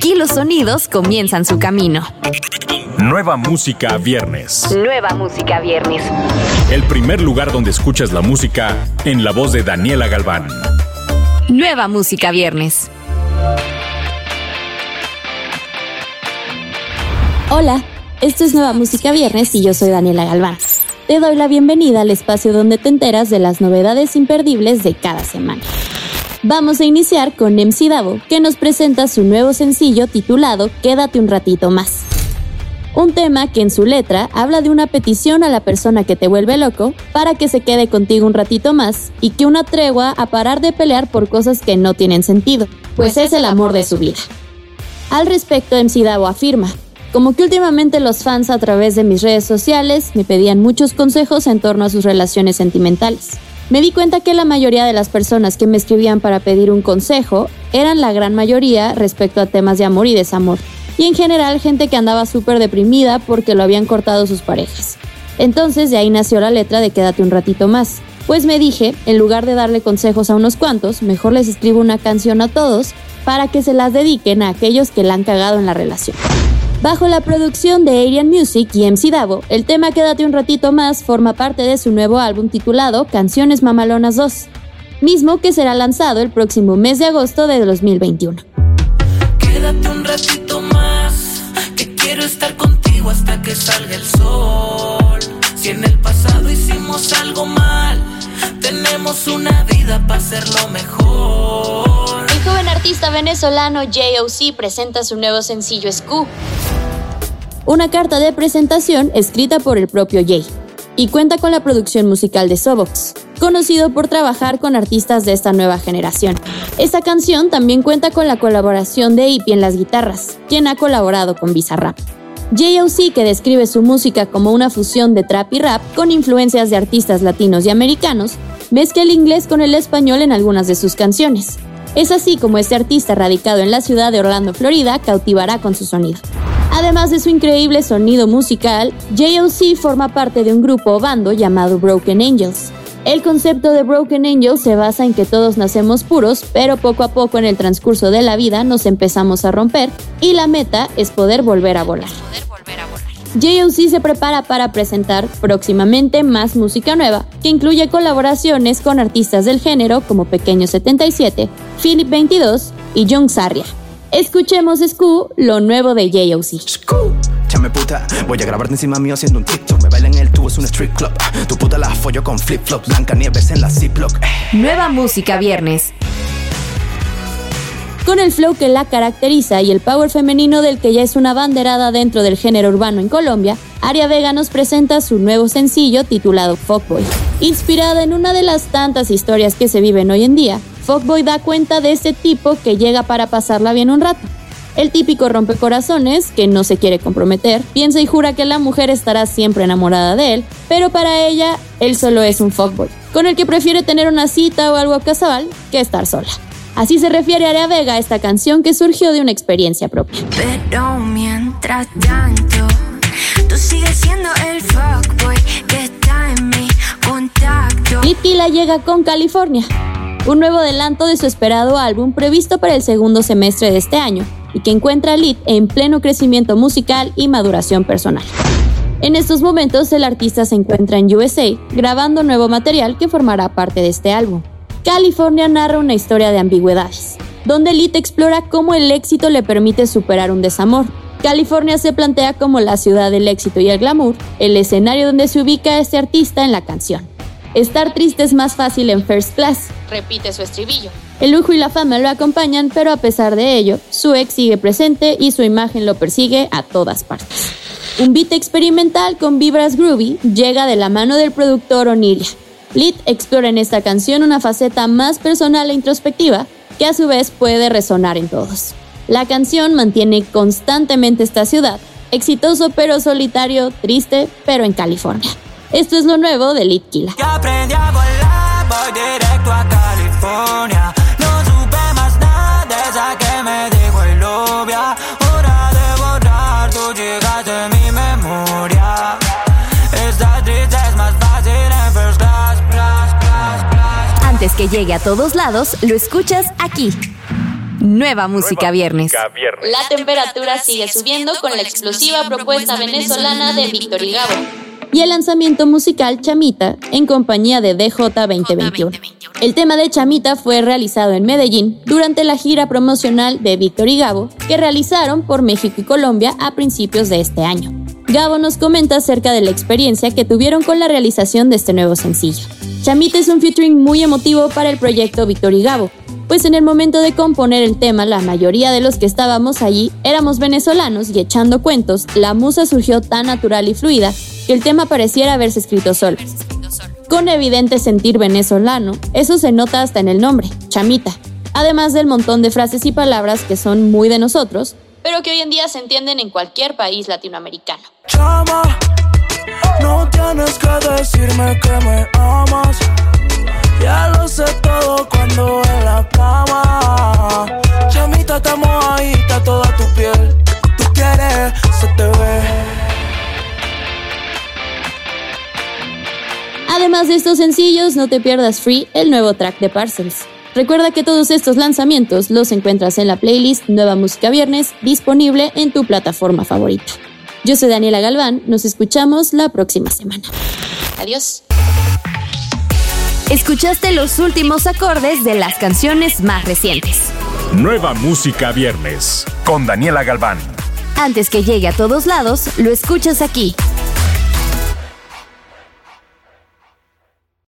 Aquí los sonidos comienzan su camino. Nueva música viernes. Nueva música viernes. El primer lugar donde escuchas la música en la voz de Daniela Galván. Nueva música viernes. Hola, esto es Nueva Música Viernes y yo soy Daniela Galván. Te doy la bienvenida al espacio donde te enteras de las novedades imperdibles de cada semana. Vamos a iniciar con MC Davo, que nos presenta su nuevo sencillo titulado Quédate un ratito más. Un tema que en su letra habla de una petición a la persona que te vuelve loco para que se quede contigo un ratito más y que una tregua a parar de pelear por cosas que no tienen sentido, pues es el amor de su vida. Al respecto, MC Davo afirma, como que últimamente los fans a través de mis redes sociales me pedían muchos consejos en torno a sus relaciones sentimentales. Me di cuenta que la mayoría de las personas que me escribían para pedir un consejo eran la gran mayoría respecto a temas de amor y desamor, y en general gente que andaba súper deprimida porque lo habían cortado sus parejas. Entonces de ahí nació la letra de Quédate un ratito más, pues me dije, en lugar de darle consejos a unos cuantos, mejor les escribo una canción a todos para que se las dediquen a aquellos que la han cagado en la relación. Bajo la producción de Arian Music y MC Davo, el tema Quédate un ratito más forma parte de su nuevo álbum titulado Canciones Mamalonas 2, mismo que será lanzado el próximo mes de agosto de 2021. Quédate un ratito más, que quiero estar contigo hasta que salga el sol. Si en el pasado hicimos algo mal, tenemos una vida para hacerlo mejor. El joven artista venezolano J.O.C. presenta su nuevo sencillo Scoop una carta de presentación escrita por el propio Jay, y cuenta con la producción musical de Sobox, conocido por trabajar con artistas de esta nueva generación. Esta canción también cuenta con la colaboración de Ipi en las guitarras, quien ha colaborado con Bizarrap. J.O.C., que describe su música como una fusión de trap y rap con influencias de artistas latinos y americanos, mezcla el inglés con el español en algunas de sus canciones. Es así como este artista radicado en la ciudad de Orlando, Florida, cautivará con su sonido. Además de su increíble sonido musical, JOC forma parte de un grupo o bando llamado Broken Angels. El concepto de Broken Angels se basa en que todos nacemos puros, pero poco a poco en el transcurso de la vida nos empezamos a romper y la meta es poder volver a volar. JOC se prepara para presentar próximamente más música nueva, que incluye colaboraciones con artistas del género como Pequeño 77, Philip 22 y Young Sarria. Escuchemos Scoo, lo nuevo de JOC. Scoo, chame puta, voy a grabarte encima mío haciendo un TikTok. Me baila en el tubo, es un street club. Tu puta la follo con flip flops, blanca nieves en la Ziploc. Nueva música viernes. Con el flow que la caracteriza y el power femenino del que ya es una banderada dentro del género urbano en Colombia, Aria Vega nos presenta su nuevo sencillo titulado Fuckboy. Inspirada en una de las tantas historias que se viven hoy en día, Fuckboy da cuenta de ese tipo que llega para pasarla bien un rato. El típico rompecorazones, que no se quiere comprometer, piensa y jura que la mujer estará siempre enamorada de él, pero para ella, él solo es un fuckboy, con el que prefiere tener una cita o algo casual que estar sola. Así se refiere Area Vega a esta canción que surgió de una experiencia propia. Pero mientras tanto, tú sigues siendo el fuckboy que está en mi contacto. Litquila llega con California, un nuevo adelanto de su esperado álbum previsto para el segundo semestre de este año y que encuentra a Lit en pleno crecimiento musical y maduración personal. En estos momentos el artista se encuentra en USA grabando nuevo material que formará parte de este álbum. California narra una historia de ambigüedades, donde Lit explora cómo el éxito le permite superar un desamor. California se plantea como la ciudad del éxito y el glamour, el escenario donde se ubica este artista en la canción. Estar triste es más fácil en First Class, repite su estribillo. El lujo y la fama lo acompañan, pero a pesar de ello, su ex sigue presente y su imagen lo persigue a todas partes. Un beat experimental con vibras groovy llega de la mano del productor Oniria. Lit explora en esta canción una faceta más personal e introspectiva que a su vez puede resonar en todos. La canción mantiene constantemente esta ciudad, exitoso pero solitario, triste pero en California. Esto es lo nuevo de Litkila. Que aprendí a volar, voy directo a California. Que llegue a todos lados, lo escuchas aquí. Nueva música viernes. La temperatura sigue subiendo con la explosiva propuesta venezolana de Víctor y Gabo y el lanzamiento musical Chamita en compañía de DJ 2021. El tema de Chamita fue realizado en Medellín durante la gira promocional de Víctor y Gabo que realizaron por México y Colombia a principios de este año. Gabo nos comenta acerca de la experiencia que tuvieron con la realización de este nuevo sencillo. Chamita es un featuring muy emotivo para el proyecto Víctor y Gabo, pues en el momento de componer el tema la mayoría de los que estábamos allí éramos venezolanos y echando cuentos, la musa surgió tan natural y fluida que el tema pareciera haberse escrito solo. Con evidente sentir venezolano, eso se nota hasta en el nombre, chamita, además del montón de frases y palabras que son muy de nosotros, pero que hoy en día se entienden en cualquier país latinoamericano. Chama, no tienes que decirme que me amas. Ya lo sé todo cuando en la cama. Chamita, estamos ahí, está toda tu piel. Tú quieres, se te ve. Además de estos sencillos, no te pierdas Free, el nuevo track de Parcels. Recuerda que todos estos lanzamientos los encuentras en la playlist Nueva Música Viernes, disponible en tu plataforma favorita. Yo soy Daniela Galván, nos escuchamos la próxima semana. Adiós. Escuchaste los últimos acordes de las canciones más recientes. Nueva música viernes con Daniela Galván. Antes que llegue a todos lados, lo escuchas aquí.